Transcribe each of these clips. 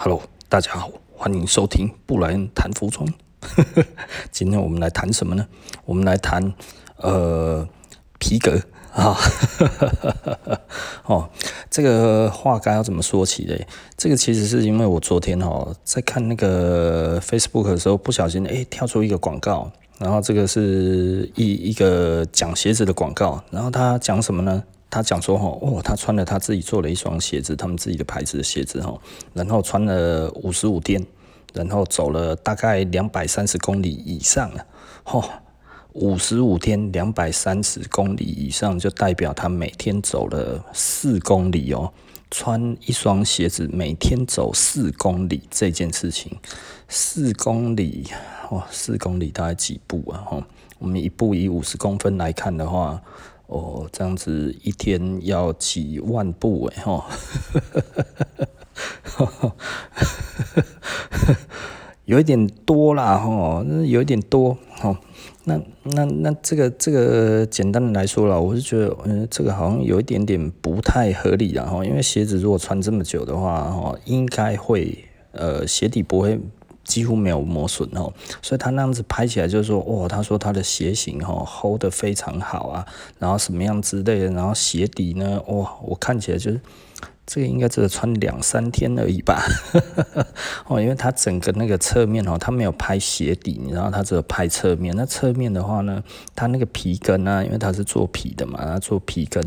Hello，大家好，欢迎收听布莱恩谈服装。今天我们来谈什么呢？我们来谈呃皮革啊。哦，这个话该要怎么说起嘞？这个其实是因为我昨天哦在看那个 Facebook 的时候，不小心诶跳出一个广告，然后这个是一一个讲鞋子的广告，然后他讲什么呢？他讲说哈，哦，他穿了他自己做了一双鞋子，他们自己的牌子的鞋子哈，然后穿了五十五天，然后走了大概两百三十公里以上了，吼，五十五天两百三十公里以上，就代表他每天走了四公里哦。穿一双鞋子每天走四公里这件事情，四公里哦，四公里大概几步啊？吼，我们一步以五十公分来看的话。哦，这样子一天要几万步诶，吼，有一点多啦，吼，有一点多，吼，那那那这个这个简单的来说了，我是觉得，嗯，这个好像有一点点不太合理啊，吼，因为鞋子如果穿这么久的话，吼，应该会，呃，鞋底不会。几乎没有磨损哦，所以他那样子拍起来就是说，哦，他说他的鞋型哦 hold 得非常好啊，然后什么样之类的，然后鞋底呢，哇，我看起来就是这个应该只穿两三天而已吧，哦，因为他整个那个侧面哦，他没有拍鞋底，然后他只有拍侧面，那侧面的话呢，他那个皮跟呢，因为他是做皮的嘛，他做皮跟，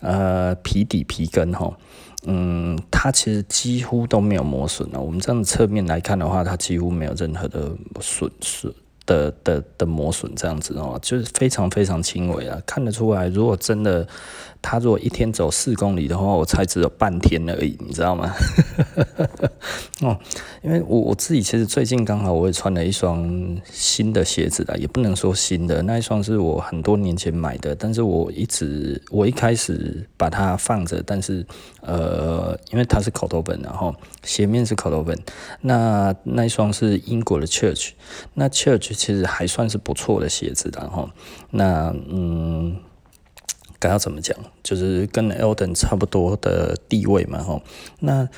呃，皮底皮跟哈。嗯，它其实几乎都没有磨损了。我们这样侧面来看的话，它几乎没有任何的损失。的的的磨损这样子哦，就是非常非常轻微啊，看得出来。如果真的他如果一天走四公里的话，我才只有半天而已，你知道吗？哦，因为我我自己其实最近刚好我也穿了一双新的鞋子啦，也不能说新的，那一双是我很多年前买的，但是我一直我一开始把它放着，但是呃，因为它是口头本，然后鞋面是口头本，那那一双是英国的 Church，那 Church。其实还算是不错的鞋子，然后那嗯，该要怎么讲，就是跟 Elden 差不多的地位嘛，哈，那。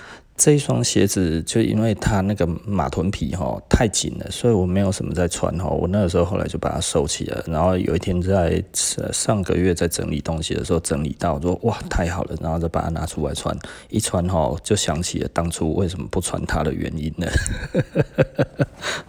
这一双鞋子就因为它那个马臀皮哈太紧了，所以我没有什么在穿哈。我那个时候后来就把它收起了，然后有一天在上个月在整理东西的时候整理到说哇太好了，然后再把它拿出来穿，一穿哈就想起了当初为什么不穿它的原因了。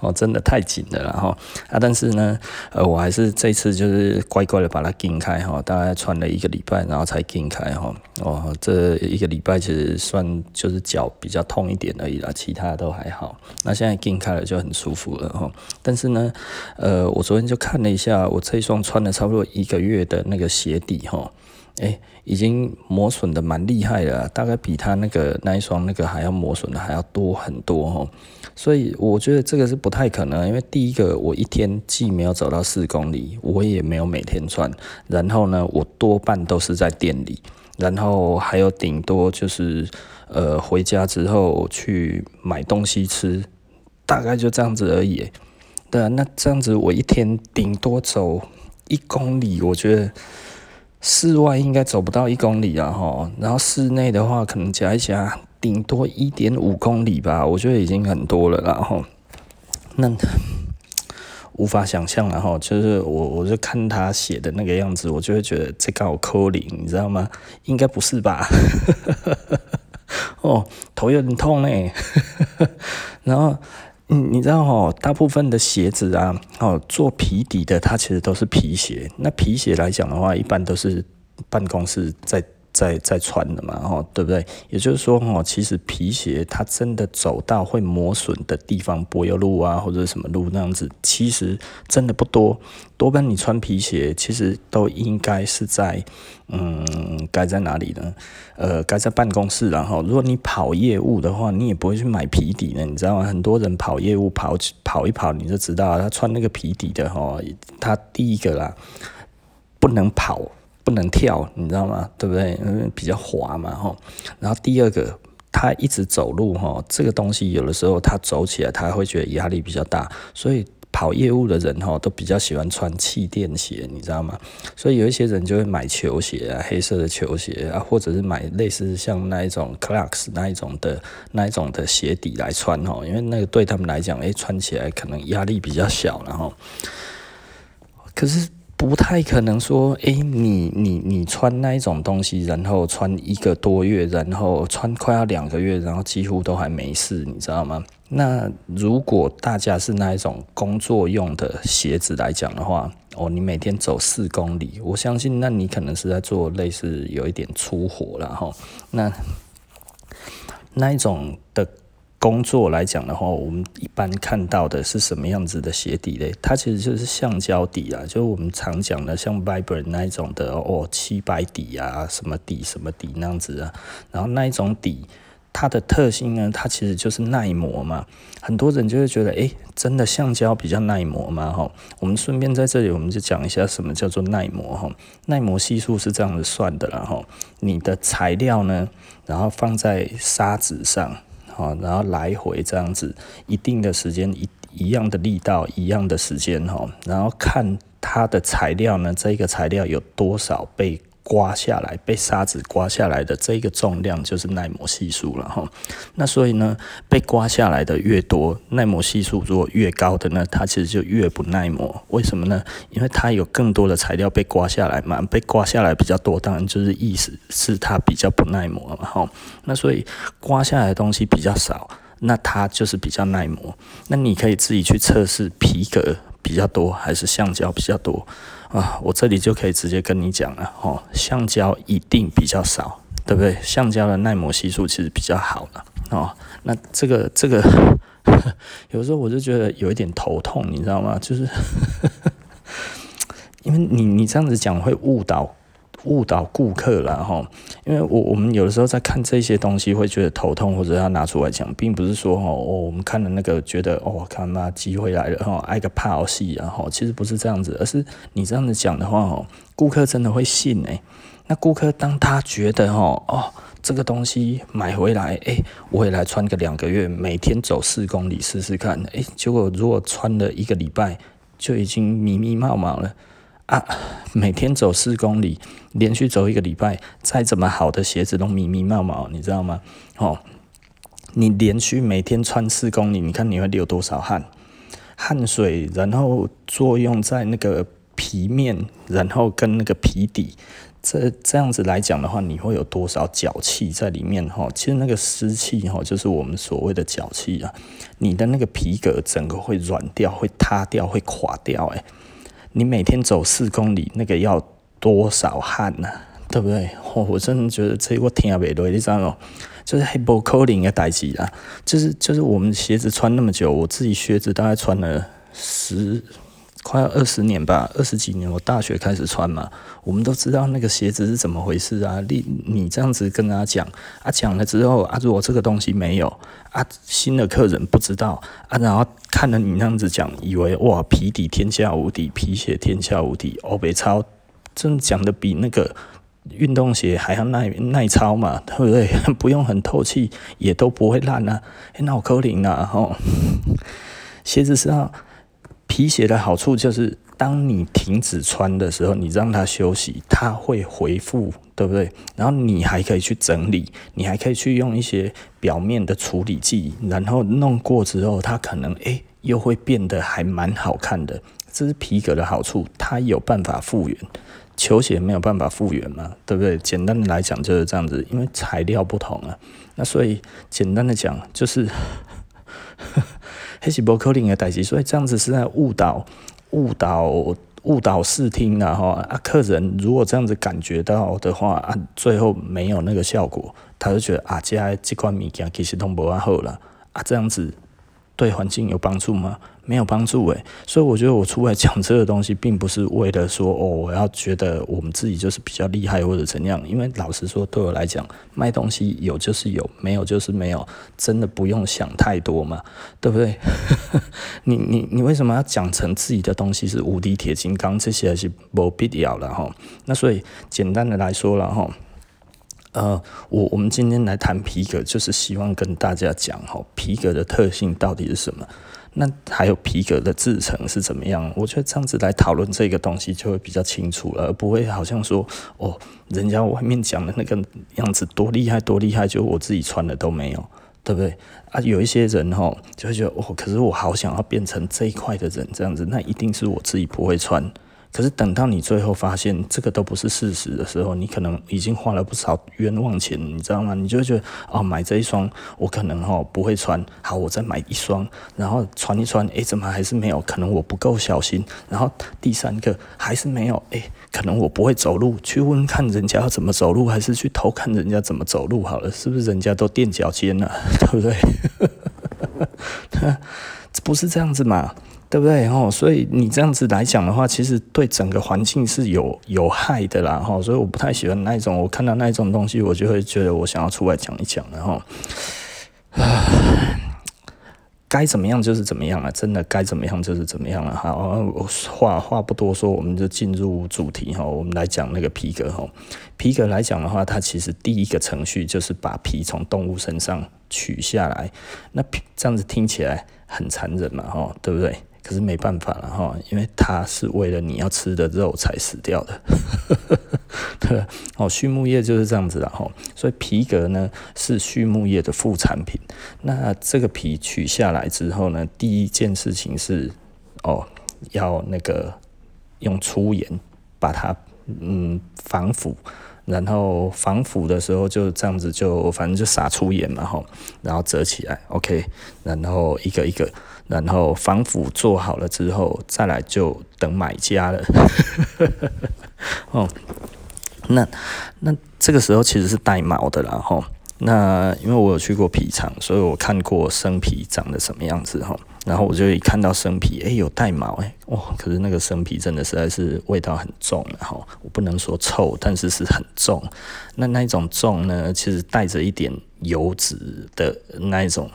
哦，真的太紧了，然后啊，但是呢，呃，我还是这次就是乖乖的把它拧开哈，大概穿了一个礼拜，然后才拧开哈。哦，这一个礼拜其实算就是脚。比较痛一点而已啦，其他的都还好。那现在进开了就很舒服了哈。但是呢，呃，我昨天就看了一下，我这一双穿了差不多一个月的那个鞋底哈，诶，已经磨损的蛮厉害了，大概比他那个那一双那个还要磨损的还要多很多哈。所以我觉得这个是不太可能，因为第一个我一天既没有走到四公里，我也没有每天穿，然后呢，我多半都是在店里。然后还有顶多就是，呃，回家之后去买东西吃，大概就这样子而已。对啊，那这样子我一天顶多走一公里，我觉得室外应该走不到一公里啊哈。然后室内的话，可能加一加，顶多一点五公里吧，我觉得已经很多了。然后那。无法想象，然后就是我，我就看他写的那个样子，我就会觉得这刚好扣零，你知道吗？应该不是吧？哦，头有点痛呢。然后，嗯，你知道哦，大部分的鞋子啊，哦，做皮底的，它其实都是皮鞋。那皮鞋来讲的话，一般都是办公室在。在在穿的嘛，吼，对不对？也就是说，吼，其实皮鞋它真的走到会磨损的地方，柏油路啊，或者什么路那样子，其实真的不多。多半你穿皮鞋，其实都应该是在，嗯，该在哪里呢？呃，该在办公室。然后，如果你跑业务的话，你也不会去买皮底的，你知道吗？很多人跑业务跑跑一跑，你就知道他穿那个皮底的，吼，他第一个啦，不能跑。不能跳，你知道吗？对不对？因为比较滑嘛，吼。然后第二个，他一直走路，哈，这个东西有的时候他走起来，他会觉得压力比较大。所以跑业务的人哈，都比较喜欢穿气垫鞋，你知道吗？所以有一些人就会买球鞋啊，黑色的球鞋啊，或者是买类似像那一种 Clarks 那一种的那一种的鞋底来穿哈，因为那个对他们来讲，诶，穿起来可能压力比较小，然后，可是。不太可能说，哎、欸，你你你穿那一种东西，然后穿一个多月，然后穿快要两个月，然后几乎都还没事，你知道吗？那如果大家是那一种工作用的鞋子来讲的话，哦，你每天走四公里，我相信那你可能是在做类似有一点粗活了哈。那那一种。工作来讲的话，我们一般看到的是什么样子的鞋底嘞？它其实就是橡胶底啊，就是我们常讲的像 Vibram 那一种的哦，七百底啊，什么底什么底那样子啊。然后那一种底，它的特性呢，它其实就是耐磨嘛。很多人就会觉得，诶，真的橡胶比较耐磨吗？哈，我们顺便在这里，我们就讲一下什么叫做耐磨哈。耐磨系数是这样子算的，然后你的材料呢，然后放在砂纸上。啊，然后来回这样子，一定的时间，一一样的力道，一样的时间哈，然后看它的材料呢，这个材料有多少倍刮下来，被沙子刮下来的这个重量就是耐磨系数了哈。那所以呢，被刮下来的越多，耐磨系数如果越高的呢，它其实就越不耐磨。为什么呢？因为它有更多的材料被刮下来嘛，被刮下来比较多，当然就是意思是它比较不耐磨嘛哈。那所以刮下来的东西比较少，那它就是比较耐磨。那你可以自己去测试皮革比较多还是橡胶比较多。啊，我这里就可以直接跟你讲了哦，橡胶一定比较少，对不对？橡胶的耐磨系数其实比较好了哦。那这个这个，有时候我就觉得有一点头痛，你知道吗？就是 因为你你这样子讲会误导。误导顾客了哈，因为我我们有的时候在看这些东西会觉得头痛，或者要拿出来讲，并不是说哦，我们看了那个觉得哦，看那机会来了哈，挨个怕戏然后，其实不是这样子，而是你这样子讲的话哦，顾客真的会信哎。那顾客当他觉得哦哦，这个东西买回来哎，我也来穿个两个月，每天走四公里试试看哎，结果如果穿了一个礼拜就已经迷迷茫茫了。啊，每天走四公里，连续走一个礼拜，再怎么好的鞋子都密密麻麻，你知道吗？哦，你连续每天穿四公里，你看你会流多少汗？汗水，然后作用在那个皮面，然后跟那个皮底，这这样子来讲的话，你会有多少脚气在里面？哈，其实那个湿气哈，就是我们所谓的脚气啊，你的那个皮革整个会软掉，会塌掉，会垮掉，欸，你每天走四公里，那个要多少汗呐、啊？对不对？我我真的觉得这我听不落，你知道吗？就是黑不可能的代志啦。就是就是我们鞋子穿那么久，我自己靴子大概穿了十。快要二十年吧，二十几年，我大学开始穿嘛，我们都知道那个鞋子是怎么回事啊。你你这样子跟他讲啊，讲了之后啊，如果这个东西没有啊，新的客人不知道啊，然后看了你那样子讲，以为哇皮底天下无敌，皮鞋天下无敌，欧北超真讲的比那个运动鞋还要耐耐操嘛，对不对？不用很透气，也都不会烂啊，那我扣零啊吼，鞋子是要。皮鞋的好处就是，当你停止穿的时候，你让它休息，它会恢复，对不对？然后你还可以去整理，你还可以去用一些表面的处理剂，然后弄过之后，它可能诶又会变得还蛮好看的。这是皮革的好处，它有办法复原，球鞋没有办法复原嘛，对不对？简单的来讲就是这样子，因为材料不同啊。那所以简单的讲就是。还是不可能的代志，所以这样子是在误导、误导、误导视听的哈啊！客人如果这样子感觉到的话啊，最后没有那个效果，他就觉得啊，这这款物件其实都无好了啊，这样子对环境有帮助吗？没有帮助诶，所以我觉得我出来讲这个东西，并不是为了说哦，我要觉得我们自己就是比较厉害或者怎样。因为老实说，对我来讲，卖东西有就是有，没有就是没有，真的不用想太多嘛，对不对？你你你为什么要讲成自己的东西是无敌铁金刚？这些还是没必要了哈。那所以简单的来说了哈，呃，我我们今天来谈皮革，就是希望跟大家讲哈，皮革的特性到底是什么？那还有皮革的制成是怎么样？我觉得这样子来讨论这个东西就会比较清楚了，而不会好像说哦，人家外面讲的那个样子多厉害多厉害，就我自己穿的都没有，对不对？啊，有一些人吼就会觉得哦，可是我好想要变成这一块的人，这样子，那一定是我自己不会穿。可是等到你最后发现这个都不是事实的时候，你可能已经花了不少冤枉钱，你知道吗？你就觉得哦，买这一双我可能哦不会穿，好，我再买一双，然后穿一穿，诶，怎么还是没有？可能我不够小心。然后第三个还是没有，诶，可能我不会走路，去问看人家要怎么走路，还是去偷看人家怎么走路好了？是不是人家都垫脚尖了，对不对？这不是这样子嘛？对不对？吼，所以你这样子来讲的话，其实对整个环境是有有害的啦，吼。所以我不太喜欢那一种，我看到那一种东西，我就会觉得我想要出来讲一讲，然后，唉，该怎么样就是怎么样了，真的该怎么样就是怎么样了。好，我话话不多说，我们就进入主题哈。我们来讲那个皮革哈。皮革来讲的话，它其实第一个程序就是把皮从动物身上取下来。那皮这样子听起来很残忍嘛，哈，对不对？可是没办法了哈，因为它是为了你要吃的肉才死掉的。对，哦，畜牧业就是这样子的哈，所以皮革呢是畜牧业的副产品。那这个皮取下来之后呢，第一件事情是哦，要那个用粗盐把它嗯防腐。然后防腐的时候就这样子，就反正就撒粗盐嘛吼，然后折起来，OK，然后一个一个，然后防腐做好了之后，再来就等买家了。哦，那那这个时候其实是带毛的啦吼。那因为我有去过皮厂，所以我看过生皮长得什么样子吼。然后我就一看到生皮，哎，有带毛，哎，哇！可是那个生皮真的实在是味道很重，然后我不能说臭，但是是很重。那那一种重呢，其实带着一点油脂的那一种，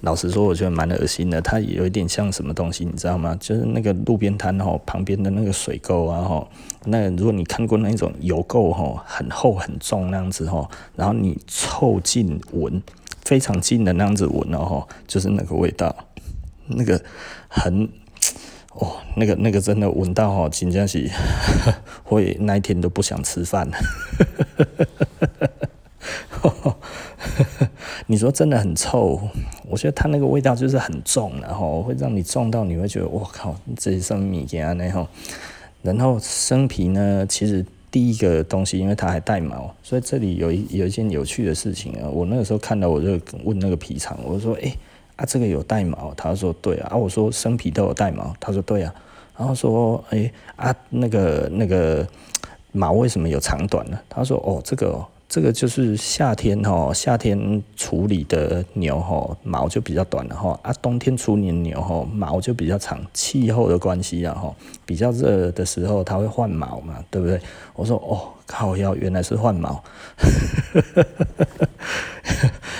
老实说，我觉得蛮恶心的。它有一点像什么东西，你知道吗？就是那个路边摊哈旁边的那个水沟啊哈。那如果你看过那一种油垢哈，很厚很重那样子哈，然后你凑近闻，非常近的那样子闻哦，就是那个味道。那个很哦，那个那个真的闻到哦，真的是 会那一天都不想吃饭。你说真的很臭，我觉得它那个味道就是很重，然后会让你重到你会觉得我靠，这是什么米件呢？然后生皮呢，其实第一个东西，因为它还带毛，所以这里有一有一件有趣的事情啊。我那个时候看到，我就问那个皮厂，我说：“哎。”啊，这个有带毛？他说对啊。啊，我说生皮都有带毛？他说对啊。然后说，哎啊，那个那个毛为什么有长短呢？他说哦，这个哦，这个就是夏天哈，夏天处理的牛哈，毛就比较短了哈。啊，冬天处理的牛哈，毛就比较长，气候的关系啊哈。比较热的时候，它会换毛嘛，对不对？我说哦，靠腰，原来是换毛。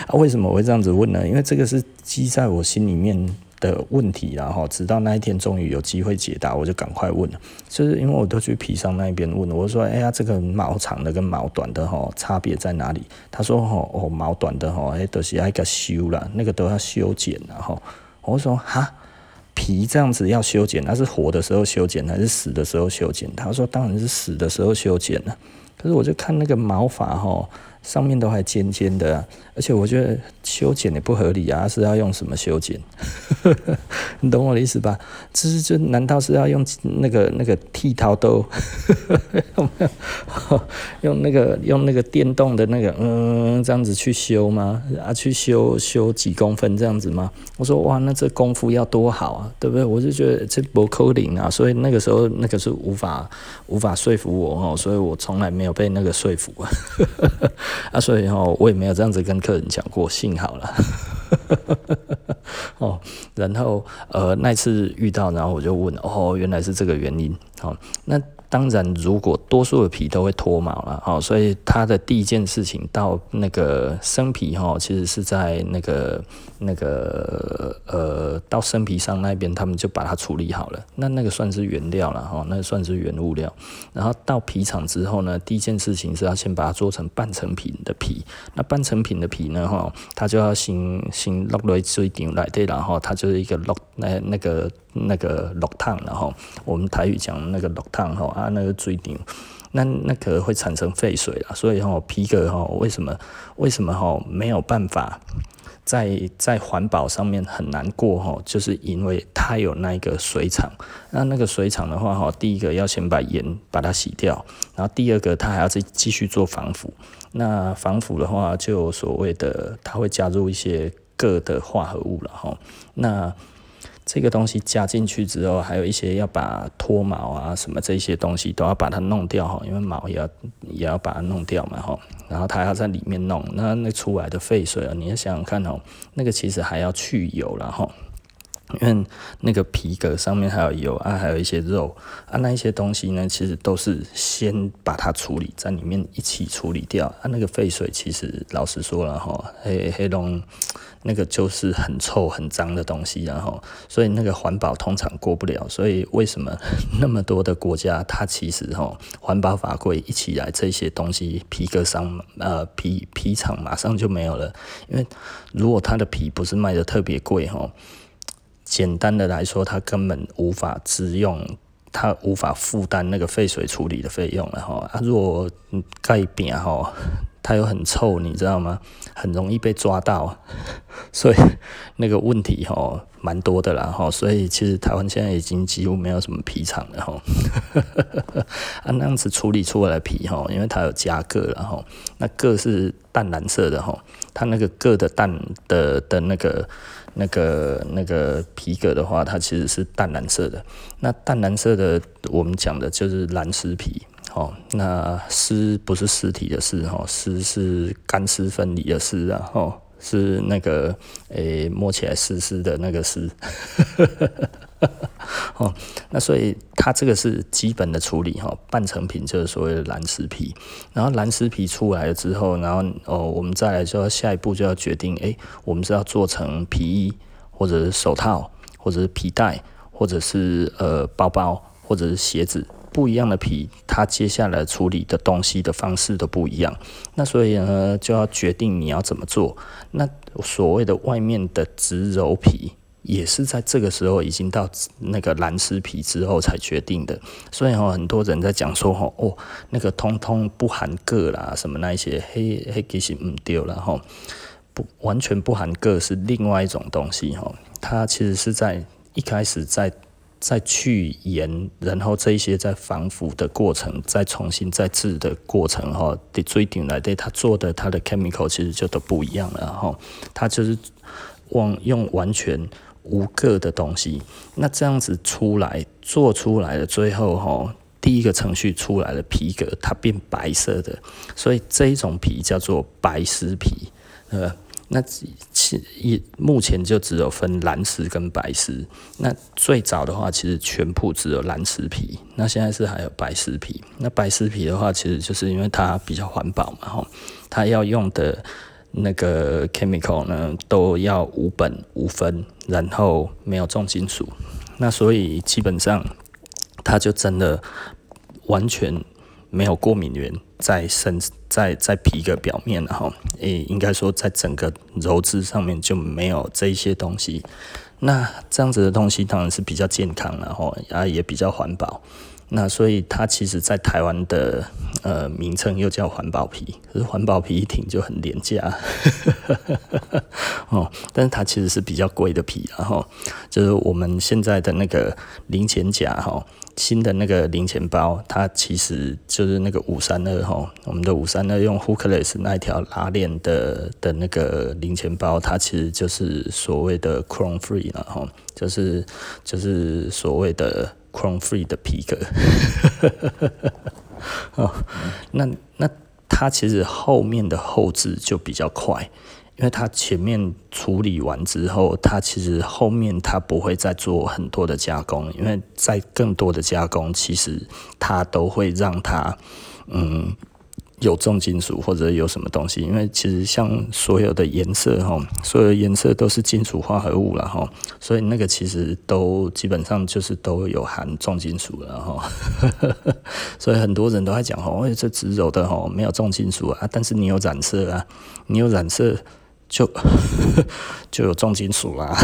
啊，为什么我会这样子问呢？因为这个是积在我心里面的问题，然后直到那一天终于有机会解答，我就赶快问了。就是因为我都去皮商那边问，我说：“哎呀，这个毛长的跟毛短的哈，差别在哪里？”他说：“哦，毛短的哈，哎，都是要一个修了，那个都要修剪然后我说：“哈，皮这样子要修剪，那是活的时候修剪还是死的时候修剪？”他说：“当然是死的时候修剪了。”可是我就看那个毛发哈。上面都还尖尖的，而且我觉得修剪也不合理啊，是要用什么修剪？你懂我的意思吧？这是就难道是要用那个那个剃刀刀？用那个用那个电动的那个嗯这样子去修吗？啊，去修修几公分这样子吗？我说哇，那这功夫要多好啊，对不对？我就觉得这不可能啊，所以那个时候那个是无法无法说服我哦，所以我从来没有被那个说服啊。啊，所以哦，我也没有这样子跟客人讲过，幸好了。哦，然后呃，那次遇到，然后我就问，哦，原来是这个原因。好，那当然，如果多数的皮都会脱毛了，哦，所以它的第一件事情到那个生皮哈，其实是在那个那个呃到生皮上那边，他们就把它处理好了，那那个算是原料了哈，那算是原物料。然后到皮厂之后呢，第一件事情是要先把它做成半成品的皮，那半成品的皮呢哈，它就要先先落来水场来对，然后它就是一个落那那个。那个落汤，然后我们台语讲那个落汤哈啊，那个水场，那那个会产生废水啦，所以哈皮革哈为什么为什么哈没有办法在在环保上面很难过哈，就是因为它有那个水厂，那那个水厂的话哈，第一个要先把盐把它洗掉，然后第二个它还要再继续做防腐，那防腐的话就所谓的它会加入一些铬的化合物了哈，那。这个东西加进去之后，还有一些要把脱毛啊什么这些东西都要把它弄掉哈，因为毛也要也要把它弄掉嘛哈，然后它要在里面弄，那那出来的废水啊，你要想想看哦，那个其实还要去油了哈。因为那个皮革上面还有油啊，还有一些肉啊，那一些东西呢，其实都是先把它处理在里面一起处理掉啊。那个废水其实老实说了哈，黑黑龙那个就是很臭很脏的东西，然后所以那个环保通常过不了。所以为什么 那么多的国家它其实哈环保法规一起来，这些东西皮革商呃皮皮厂马上就没有了。因为如果它的皮不是卖的特别贵哈。简单的来说，它根本无法自用，它无法负担那个废水处理的费用了哈。啊，如果盖扁哈，它又很臭，你知道吗？很容易被抓到，所以那个问题哈蛮多的啦哈。所以其实台湾现在已经几乎没有什么皮厂了哈。啊，那样子处理出来的皮哈，因为它有加铬了哈，那铬是淡蓝色的哈，它那个铬的淡的的那个。那个那个皮革的话，它其实是淡蓝色的。那淡蓝色的，我们讲的就是蓝丝皮，哦。那丝不是尸体的湿，哦，湿是干湿分离的湿啊，哦，是那个诶、摸起来湿湿的那个湿。哦，那所以它这个是基本的处理哈，半成品就是所谓的蓝尸皮，然后蓝尸皮出来了之后，然后哦，我们再来就要下一步就要决定，诶，我们是要做成皮衣，或者是手套，或者是皮带，或者是呃包包，或者是鞋子，不一样的皮，它接下来处理的东西的方式都不一样，那所以呢就要决定你要怎么做，那所谓的外面的植鞣皮。也是在这个时候已经到那个蓝丝皮之后才决定的，所以哈，很多人在讲说哈，哦，那个通通不含铬啦，什么那一些黑黑其实唔对了哈，不完全不含铬是另外一种东西哈，它其实是在一开始在在去盐，然后这一些在防腐的过程，再重新再制的过程哈，的最顶来对它做的它的 chemical 其实就都不一样了哈，它就是往用完全。无铬的东西，那这样子出来做出来的最后哈，第一个程序出来的皮革它变白色的，所以这一种皮叫做白丝皮，呃，那其一目前就只有分蓝丝跟白丝，那最早的话其实全部只有蓝丝皮，那现在是还有白丝皮，那白丝皮的话其实就是因为它比较环保嘛哈，它要用的。那个 chemical 呢，都要无苯无酚，然后没有重金属，那所以基本上它就真的完全没有过敏源在身在在皮革表面，然后诶，应该说在整个鞣质上面就没有这一些东西。那这样子的东西当然是比较健康，然后啊也比较环保。那所以它其实，在台湾的呃名称又叫环保皮，可是环保皮一听就很廉价，哦，但是它其实是比较贵的皮，然后就是我们现在的那个零钱夹哈，新的那个零钱包，它其实就是那个五三二哈，我们的五三二用 hookless 那一条拉链的的那个零钱包，它其实就是所谓的 chrome free 了哈，就是就是所谓的。Chrome free 的皮革，哦，那那它其实后面的后置就比较快，因为它前面处理完之后，它其实后面它不会再做很多的加工，因为在更多的加工，其实它都会让它嗯。有重金属或者有什么东西，因为其实像所有的颜色哈，所有的颜色都是金属化合物了哈，所以那个其实都基本上就是都有含重金属了哈，所以很多人都在讲哦，这植鞣的哈没有重金属啊，但是你有染色啊，你有染色。就 就有重金属啦，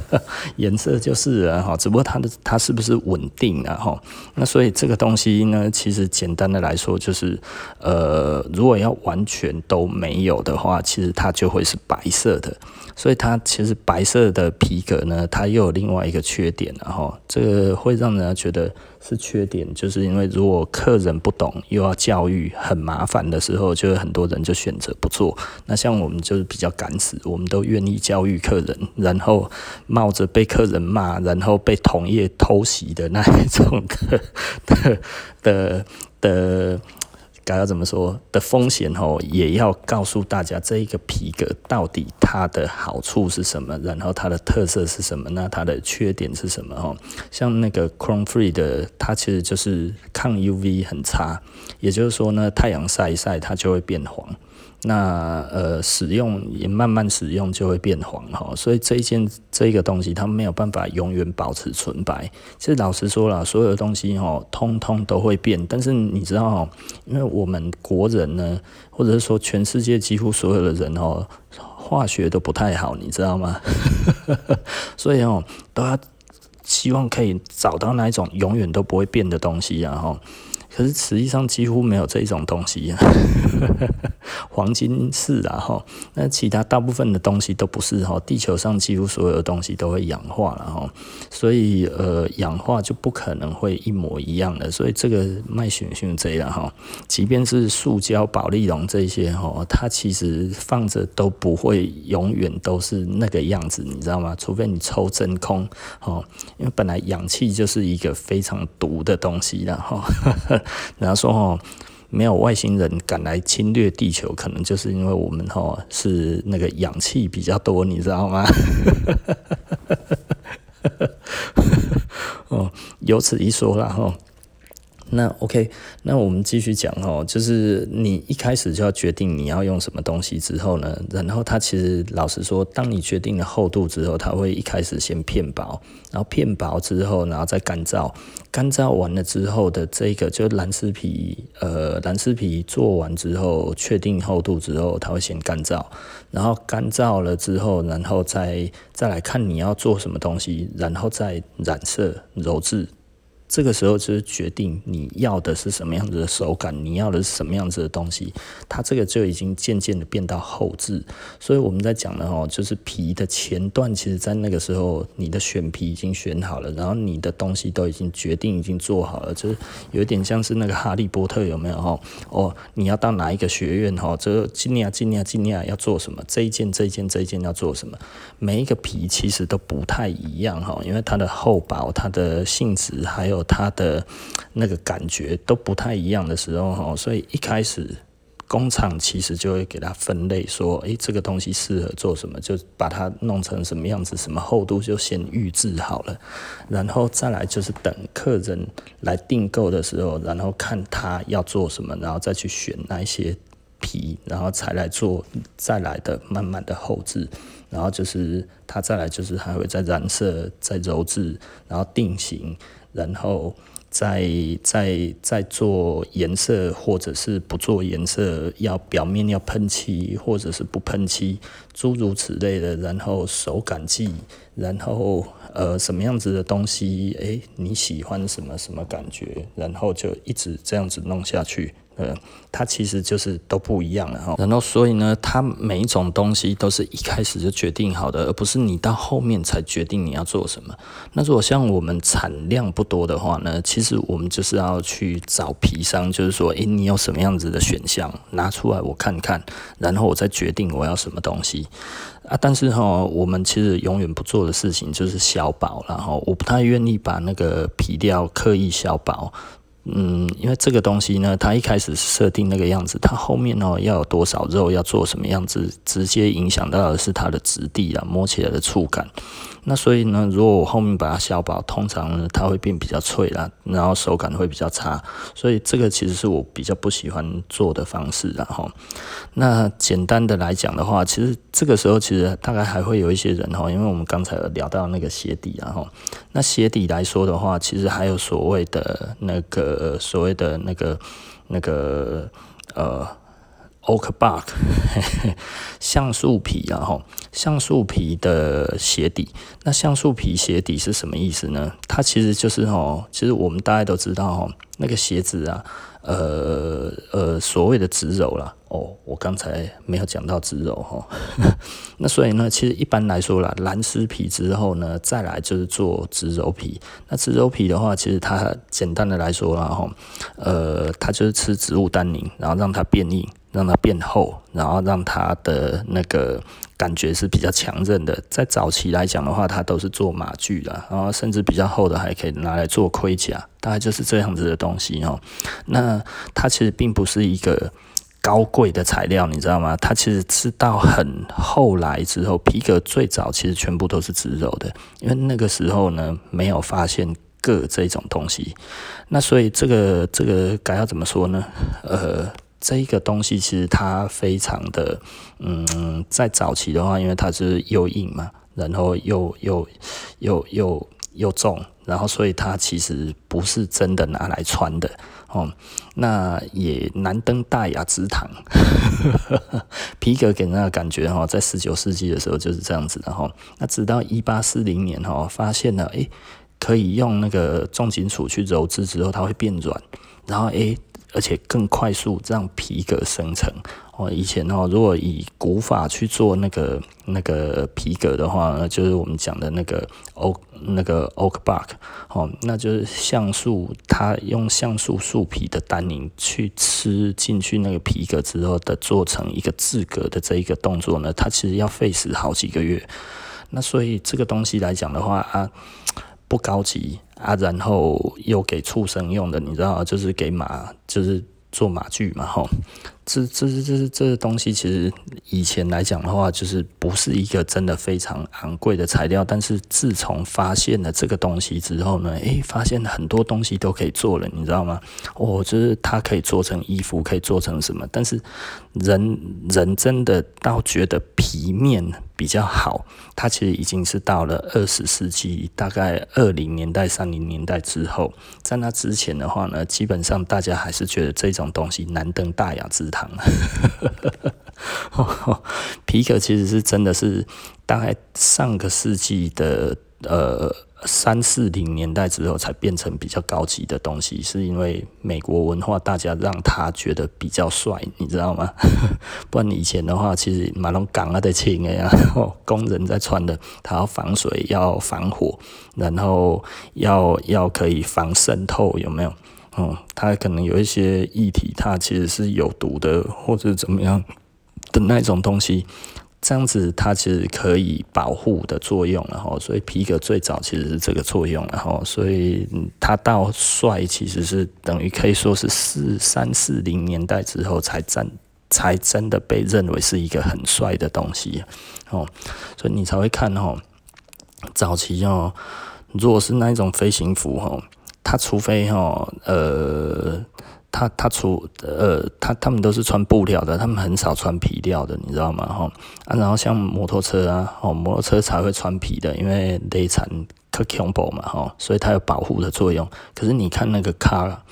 颜色就是啊哈，只不过它的它是不是稳定啊哈？那所以这个东西呢，其实简单的来说就是，呃，如果要完全都没有的话，其实它就会是白色的。所以它其实白色的皮革呢，它又有另外一个缺点了哈，这个会让人家觉得。是缺点，就是因为如果客人不懂，又要教育，很麻烦的时候，就有很多人就选择不做。那像我们就是比较敢死，我们都愿意教育客人，然后冒着被客人骂，然后被同业偷袭的那一种的的的。的该要怎么说的风险哦，也要告诉大家这一个皮革到底它的好处是什么，然后它的特色是什么，那它的缺点是什么哦？像那个 Chrome Free 的，它其实就是抗 UV 很差，也就是说呢，太阳晒一晒它就会变黄。那呃，使用也慢慢使用就会变黄哈，所以这一件这个东西它没有办法永远保持纯白。其实老实说了，所有的东西哈，通通都会变。但是你知道哈，因为我们国人呢，或者是说全世界几乎所有的人哦，化学都不太好，你知道吗？所以哦，都要希望可以找到那一种永远都不会变的东西，然后。可是实际上几乎没有这种东西，黄金是啊哈，那其他大部分的东西都不是哈。地球上几乎所有的东西都会氧化了哈，所以呃氧化就不可能会一模一样的，所以这个卖选选这样哈，即便是塑胶、保丽龙这些哈，它其实放着都不会永远都是那个样子，你知道吗？除非你抽真空哈，因为本来氧气就是一个非常毒的东西了哈。然后说哦，没有外星人敢来侵略地球，可能就是因为我们哦是那个氧气比较多，你知道吗？哦，由此一说啦哈。那 OK，那我们继续讲哦，就是你一开始就要决定你要用什么东西之后呢，然后它其实老实说，当你决定了厚度之后，它会一开始先片薄，然后片薄之后，然后再干燥，干燥完了之后的这个就蓝丝皮，呃，蓝丝皮做完之后，确定厚度之后，它会先干燥，然后干燥了之后，然后再再来看你要做什么东西，然后再染色揉制。这个时候就是决定你要的是什么样子的手感，你要的是什么样子的东西，它这个就已经渐渐的变到后置。所以我们在讲的哦，就是皮的前段，其实在那个时候你的选皮已经选好了，然后你的东西都已经决定已经做好了，就是有点像是那个哈利波特有没有哈？哦，你要到哪一个学院哈？这个今年今年今年要做什么？这一件这一件这一件要做什么？每一个皮其实都不太一样哈，因为它的厚薄、它的性质还有。它的那个感觉都不太一样的时候，哈，所以一开始工厂其实就会给它分类，说，诶，这个东西适合做什么，就把它弄成什么样子，什么厚度就先预制好了，然后再来就是等客人来订购的时候，然后看他要做什么，然后再去选那一些皮，然后才来做再来的慢慢的后制，然后就是它再来就是还会再染色、再揉制，然后定型。然后再再再做颜色，或者是不做颜色，要表面要喷漆，或者是不喷漆，诸如此类的。然后手感剂，然后呃什么样子的东西，诶，你喜欢什么什么感觉，然后就一直这样子弄下去。呃，它其实就是都不一样了哈。然后，所以呢，它每一种东西都是一开始就决定好的，而不是你到后面才决定你要做什么。那如果像我们产量不多的话呢，其实我们就是要去找皮商，就是说，诶，你有什么样子的选项拿出来我看看，然后我再决定我要什么东西啊。但是哈，我们其实永远不做的事情就是削薄，然后我不太愿意把那个皮料刻意削薄。嗯，因为这个东西呢，它一开始设定那个样子，它后面呢要有多少肉，要做什么样子，直接影响到的是它的质地啊，摸起来的触感。那所以呢，如果我后面把它削薄，通常呢它会变比较脆啦，然后手感会比较差。所以这个其实是我比较不喜欢做的方式，然后那简单的来讲的话，其实这个时候其实大概还会有一些人哈，因为我们刚才有聊到那个鞋底，然后那鞋底来说的话，其实还有所谓的那个所谓的那个那个呃。Oak bark，橡树皮，然后橡树皮的鞋底。那橡树皮鞋底是什么意思呢？它其实就是哦，其实我们大家都知道哦，那个鞋子啊，呃呃，所谓的植鞣啦。哦，我刚才没有讲到植鞣哈。那所以呢，其实一般来说啦，蓝丝皮之后呢，再来就是做植鞣皮。那植鞣皮的话，其实它简单的来说啦哈，呃，它就是吃植物单宁，然后让它变硬。让它变厚，然后让它的那个感觉是比较强韧的。在早期来讲的话，它都是做马具的，然后甚至比较厚的还可以拿来做盔甲，大概就是这样子的东西哦。那它其实并不是一个高贵的材料，你知道吗？它其实是到很后来之后，皮革最早其实全部都是植鞣的，因为那个时候呢没有发现铬这种东西。那所以这个这个该要怎么说呢？呃。这一个东西其实它非常的，嗯，在早期的话，因为它是又硬嘛，然后又又又又又重，然后所以它其实不是真的拿来穿的哦。那也难登大雅之堂，皮革给人的感觉哈，在十九世纪的时候就是这样子的哈。那直到一八四零年哈，发现了诶，可以用那个重金属去揉制之后，它会变软，然后诶。而且更快速让皮革生成哦。以前哦，如果以古法去做那个那个皮革的话，那就是我们讲的那个鞣那个 oak bark 哦，那就是橡树，它用橡树树皮的单宁去吃进去那个皮革之后的做成一个制革的这一个动作呢，它其实要费时好几个月。那所以这个东西来讲的话啊，不高级。啊，然后又给畜生用的，你知道，就是给马，就是做马具嘛，吼。这这这这这东西，其实以前来讲的话，就是不是一个真的非常昂贵的材料。但是自从发现了这个东西之后呢，诶，发现很多东西都可以做了，你知道吗？哦，就是它可以做成衣服，可以做成什么？但是人人真的到觉得皮面比较好，它其实已经是到了二十世纪，大概二零年代、三零年代之后。在那之前的话呢，基本上大家还是觉得这种东西难登大雅之堂。皮革其实是真的是大概上个世纪的呃三四零年代之后才变成比较高级的东西，是因为美国文化大家让他觉得比较帅，你知道吗？不然以前的话，其实马龙港啊的轻哎呀，工人在穿的，它要防水，要防火，然后要要可以防渗透，有没有？哦，它可能有一些液体，它其实是有毒的，或者怎么样的那种东西，这样子它其实可以保护的作用，然后所以皮革最早其实是这个作用，然后所以它到帅其实是等于可以说是四三四零年代之后才真才真的被认为是一个很帅的东西哦，所以你才会看哦，早期哦，如果是那一种飞行服哦。他除非哈，呃，他他除呃，他他们都是穿布料的，他们很少穿皮料的，你知道吗？哈啊，然后像摩托车啊，哦，摩托车才会穿皮的，因为内层可恐怖嘛，哈，所以它有保护的作用。可是你看那个卡，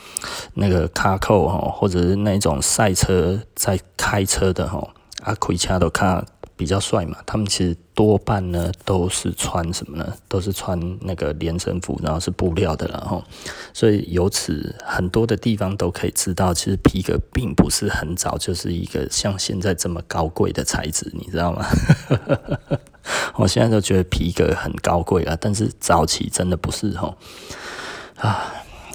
那个卡扣哈，或者是那种赛车在开车的哈，啊，开车都卡。比较帅嘛，他们其实多半呢都是穿什么呢？都是穿那个连身服，然后是布料的，然后所以由此很多的地方都可以知道，其实皮革并不是很早就是一个像现在这么高贵的材质，你知道吗？我现在都觉得皮革很高贵啊，但是早期真的不是哈啊。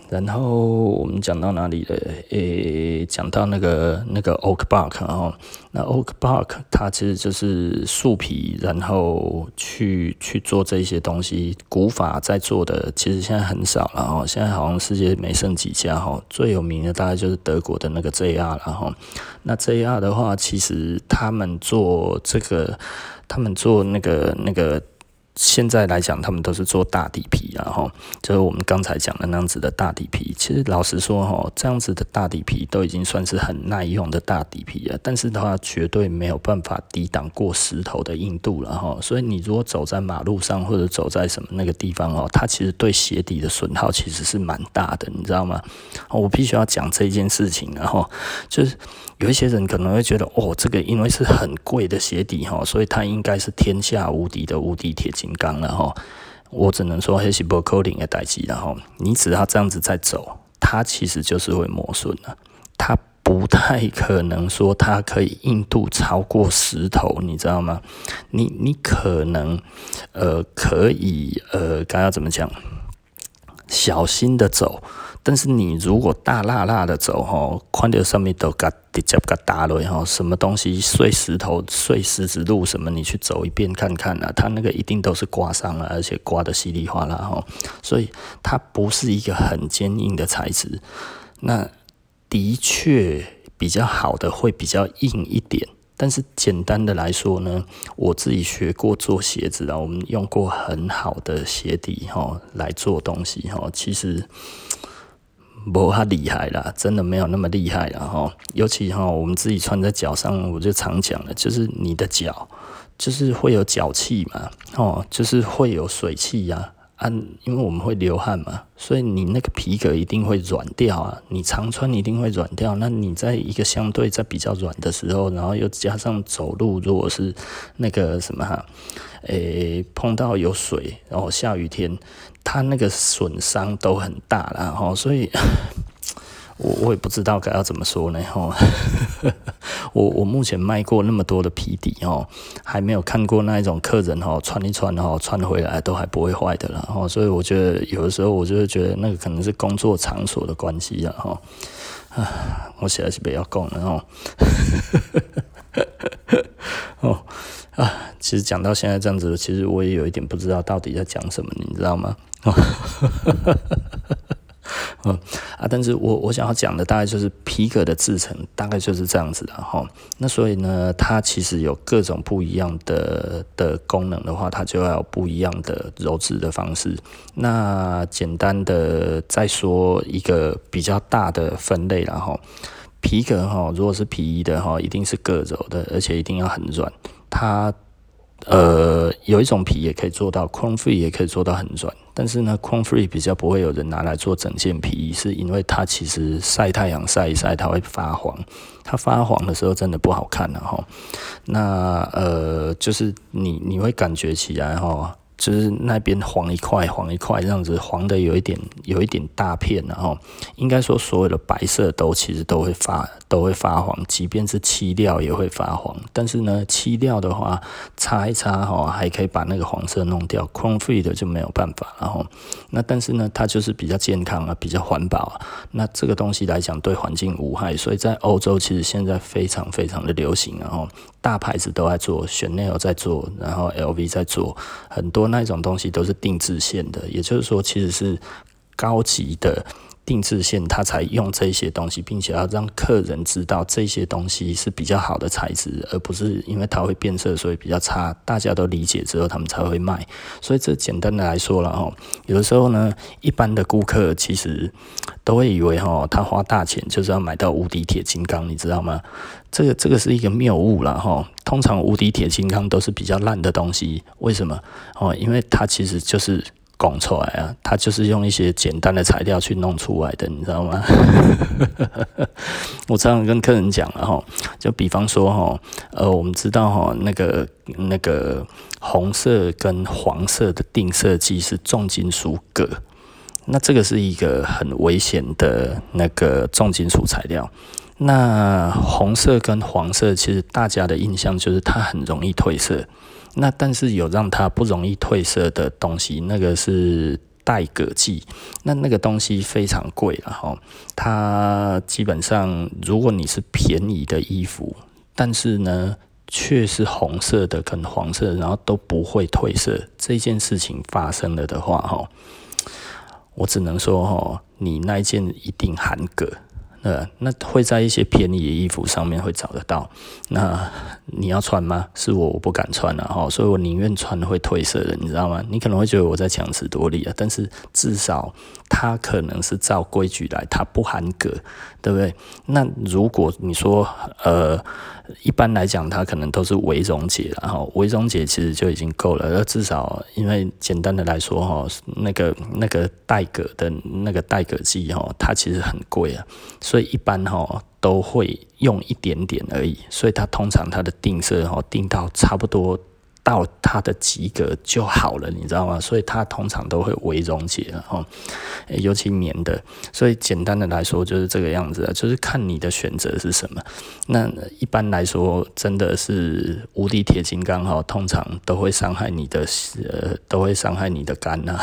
然后我们讲到哪里了？诶，讲到那个那个 oak bark，然后那 oak bark 它其实就是树皮，然后去去做这些东西。古法在做的其实现在很少了哈，现在好像世界没剩几家哈。最有名的大概就是德国的那个 JR 了哈。那 JR 的话，其实他们做这个，他们做那个那个。现在来讲，他们都是做大底皮，然后就是我们刚才讲的那样子的大底皮。其实老实说，哈，这样子的大底皮都已经算是很耐用的大底皮了。但是的话，绝对没有办法抵挡过石头的硬度了，哈。所以你如果走在马路上或者走在什么那个地方哦，它其实对鞋底的损耗其实是蛮大的，你知道吗？我必须要讲这件事情，然后就是有一些人可能会觉得，哦，这个因为是很贵的鞋底哈，所以它应该是天下无敌的无敌铁金刚然后，我只能说黑是不可能的代际，然后你只要这样子在走，它其实就是会磨损的。它不太可能说它可以硬度超过石头，你知道吗？你你可能呃可以呃刚刚怎么讲？小心的走。但是你如果大辣辣的走吼，看到上面都嘎直接嘎打了吼，什么东西碎石头、碎石子路什么，你去走一遍看看啊，它那个一定都是刮伤了，而且刮得稀里哗啦吼，所以它不是一个很坚硬的材质。那的确比较好的会比较硬一点，但是简单的来说呢，我自己学过做鞋子啊，我们用过很好的鞋底吼来做东西吼，其实。不太厉害啦，真的没有那么厉害啦哈。尤其哈，我们自己穿在脚上，我就常讲的，就是你的脚就是会有脚气嘛，哦，就是会有水汽呀，啊，因为我们会流汗嘛，所以你那个皮革一定会软掉啊。你常穿一定会软掉，那你在一个相对在比较软的时候，然后又加上走路，如果是那个什么哈，诶、碰到有水，然后下雨天。它那个损伤都很大了哈，所以 我我也不知道该要怎么说呢哈。我我目前卖过那么多的皮底哦，还没有看过那一种客人哦穿一穿哦穿回来都还不会坏的了哈。所以我觉得有的时候我就会觉得那个可能是工作场所的关系了哈。啊，我实在是不要讲了哈。哦。啊，其实讲到现在这样子，其实我也有一点不知道到底在讲什么，你知道吗？嗯 啊，但是我我想要讲的大概就是皮革的制成大概就是这样子的哈。那所以呢，它其实有各种不一样的的功能的话，它就要有不一样的鞣制的方式。那简单的再说一个比较大的分类然后皮革哈，如果是皮衣的哈，一定是铬轴的，而且一定要很软。它呃有一种皮也可以做到，con free 也可以做到很软，但是呢，con free 比较不会有人拿来做整件皮衣，是因为它其实晒太阳晒一晒，它会发黄，它发黄的时候真的不好看了哈。那呃，就是你你会感觉起来哈。就是那边黄一块黄一块这样子，黄的有一点有一点大片，然后应该说所有的白色都其实都会发都会发黄，即便是漆料也会发黄。但是呢，漆料的话擦一擦哈，还可以把那个黄色弄掉，chrome free 的就没有办法。然后那但是呢，它就是比较健康啊，比较环保啊。那这个东西来讲对环境无害，所以在欧洲其实现在非常非常的流行，然后大牌子都在做，Chanel 在做，然后 LV 在做，很多。那种东西都是定制线的，也就是说，其实是高级的。定制线，它才用这些东西，并且要让客人知道这些东西是比较好的材质，而不是因为它会变色，所以比较差。大家都理解之后，他们才会卖。所以这简单的来说了哈，有的时候呢，一般的顾客其实都会以为哈，他花大钱就是要买到无敌铁金刚，你知道吗？这个这个是一个谬误了哈。通常无敌铁金刚都是比较烂的东西，为什么？哦，因为它其实就是。拱出来啊，它就是用一些简单的材料去弄出来的，你知道吗？我常常跟客人讲了哈，就比方说哈，呃，我们知道哈，那个那个红色跟黄色的定色剂是重金属铬，那这个是一个很危险的那个重金属材料。那红色跟黄色其实大家的印象就是它很容易褪色。那但是有让它不容易褪色的东西，那个是带铬剂，那那个东西非常贵，然后它基本上如果你是便宜的衣服，但是呢却是红色的跟黄色，然后都不会褪色，这件事情发生了的话，哈，我只能说，哈，你那件一定含铬。呃，那会在一些便宜的衣服上面会找得到。那你要穿吗？是我，我不敢穿了，哈，所以我宁愿穿会褪色的，你知道吗？你可能会觉得我在强词夺理啊，但是至少它可能是照规矩来，它不含铬，对不对？那如果你说，呃。一般来讲，它可能都是微溶解，然后微溶解其实就已经够了。那至少，因为简单的来说，哈，那个那个带铬的那个带铬剂，哈，它其实很贵啊，所以一般哈都会用一点点而已。所以它通常它的定色，哈，定到差不多。到它的及格就好了，你知道吗？所以它通常都会微溶解，哈，尤其棉的。所以简单的来说就是这个样子，就是看你的选择是什么。那一般来说，真的是无敌铁金刚哈，通常都会伤害你的，呃，都会伤害你的肝呐。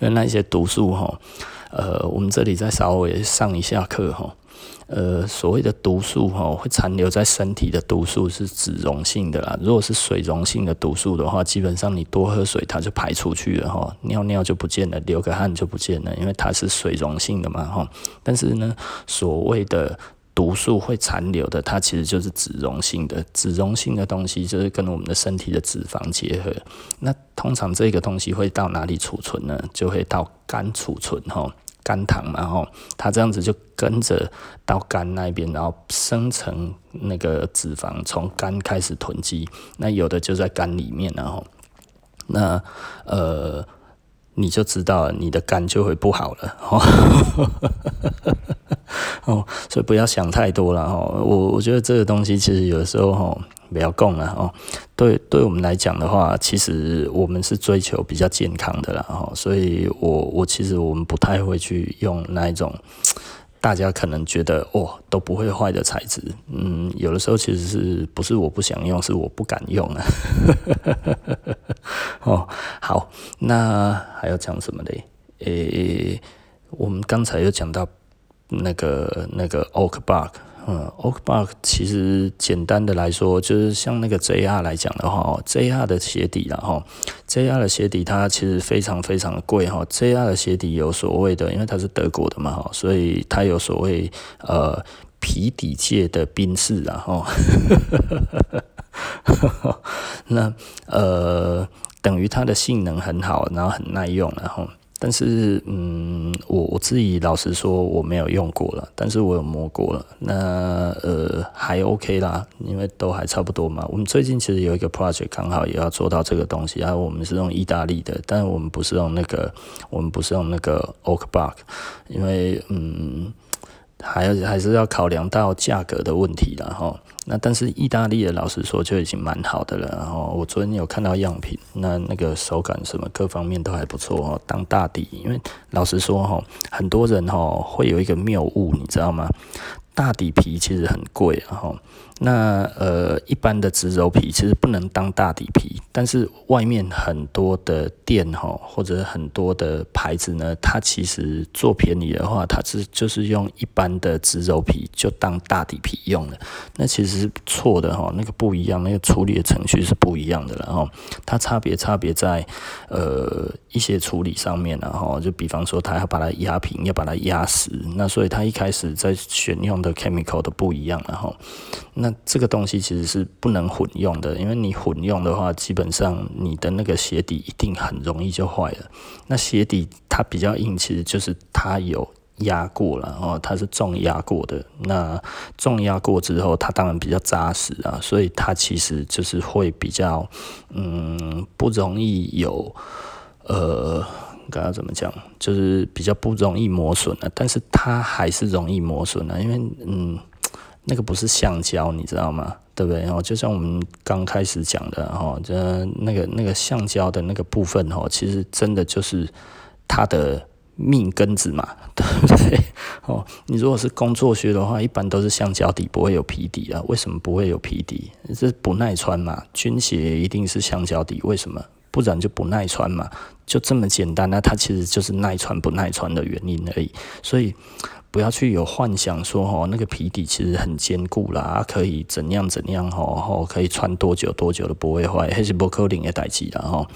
因 为那些毒素哈，呃，我们这里再稍微上一下课哈。呃，所谓的毒素哈，会残留在身体的毒素是脂溶性的啦。如果是水溶性的毒素的话，基本上你多喝水，它就排出去了哈，尿尿就不见了，流个汗就不见了，因为它是水溶性的嘛哈。但是呢，所谓的毒素会残留的，它其实就是脂溶性的。脂溶性的东西就是跟我们的身体的脂肪结合。那通常这个东西会到哪里储存呢？就会到肝储存哈。肝糖嘛，吼，它这样子就跟着到肝那边，然后生成那个脂肪，从肝开始囤积。那有的就在肝里面，然后，那呃，你就知道你的肝就会不好了，哦，所以不要想太多了，哦。我我觉得这个东西其实有时候，吼。不要供了哦，对，对我们来讲的话，其实我们是追求比较健康的啦，哦，所以我我其实我们不太会去用那一种大家可能觉得哦都不会坏的材质，嗯，有的时候其实是不是我不想用，是我不敢用啊，哦，好，那还要讲什么嘞？诶，我们刚才又讲到那个那个 oak bark。嗯，oak bark 其实简单的来说，就是像那个 JR 来讲的话哦，JR 的鞋底然后 JR 的鞋底它其实非常非常的贵哈，JR 的鞋底有所谓的，因为它是德国的嘛哈，所以它有所谓呃皮底界的宾士然后，那呃等于它的性能很好，然后很耐用然后。但是，嗯，我我自己老实说，我没有用过了，但是我有摸过了，那呃还 OK 啦，因为都还差不多嘛。我们最近其实有一个 project 刚好也要做到这个东西，然后我们是用意大利的，但我们不是用那个，我们不是用那个 oak bark，因为嗯。还要还是要考量到价格的问题了哈。那但是意大利的老实说就已经蛮好的了。然后我昨天有看到样品，那那个手感什么各方面都还不错哦。当大底，因为老实说哈，很多人哈会有一个谬误，你知道吗？大底皮其实很贵，然后那呃一般的植鞣皮其实不能当大底皮，但是外面很多的店哈或者很多的牌子呢，它其实做便宜的话，它是就是用一般的植鞣皮就当大底皮用的，那其实是错的哈，那个不一样，那个处理的程序是不一样的，然后它差别差别在呃一些处理上面，然后就比方说它要把它压平，要把它压实，那所以它一开始在选用。的 chemical 都不一样，然后那这个东西其实是不能混用的，因为你混用的话，基本上你的那个鞋底一定很容易就坏了。那鞋底它比较硬，其实就是它有压过了，哦，它是重压过的。那重压过之后，它当然比较扎实啊，所以它其实就是会比较嗯不容易有呃。该要怎么讲，就是比较不容易磨损了，但是它还是容易磨损了，因为嗯，那个不是橡胶，你知道吗？对不对？然后就像我们刚开始讲的，哈，这那个那个橡胶的那个部分，哈，其实真的就是它的命根子嘛，对不对？哦，你如果是工作靴的话，一般都是橡胶底，不会有皮底啊。为什么不会有皮底？这不耐穿嘛。军鞋一定是橡胶底，为什么？不然就不耐穿嘛，就这么简单。那它其实就是耐穿不耐穿的原因而已。所以不要去有幻想说哦，那个皮底其实很坚固啦，可以怎样怎样哦，哦可以穿多久多久都不会坏，还是不可能的代志啦哈。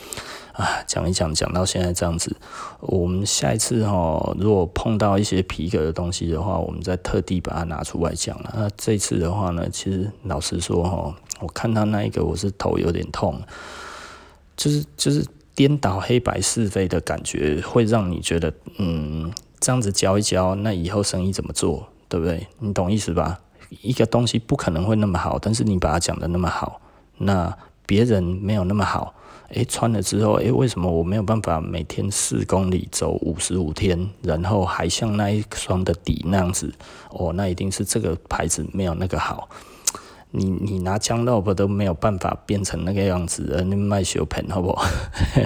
啊，讲一讲，讲到现在这样子，我们下一次哈，如果碰到一些皮革的东西的话，我们再特地把它拿出来讲了。那这次的话呢，其实老实说哈，我看到那一个，我是头有点痛，就是就是颠倒黑白是非的感觉，会让你觉得，嗯，这样子教一教，那以后生意怎么做，对不对？你懂意思吧？一个东西不可能会那么好，但是你把它讲得那么好，那别人没有那么好。诶，穿了之后，诶，为什么我没有办法每天四公里走五十五天，然后还像那一双的底那样子？哦，那一定是这个牌子没有那个好。你你拿江老伯都没有办法变成那个样子，的，你卖小盆好不好？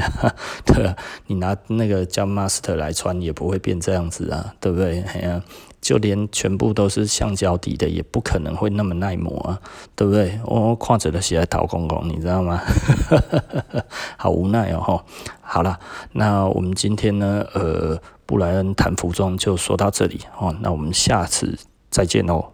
对啊，你拿那个叫 Master 来穿也不会变这样子啊，对不对？哎呀。就连全部都是橡胶底的，也不可能会那么耐磨啊，对不对？我看着都是在逃公公，你知道吗？好无奈哦，吼。好了，那我们今天呢，呃，布莱恩谈服装就说到这里哦，那我们下次再见哦。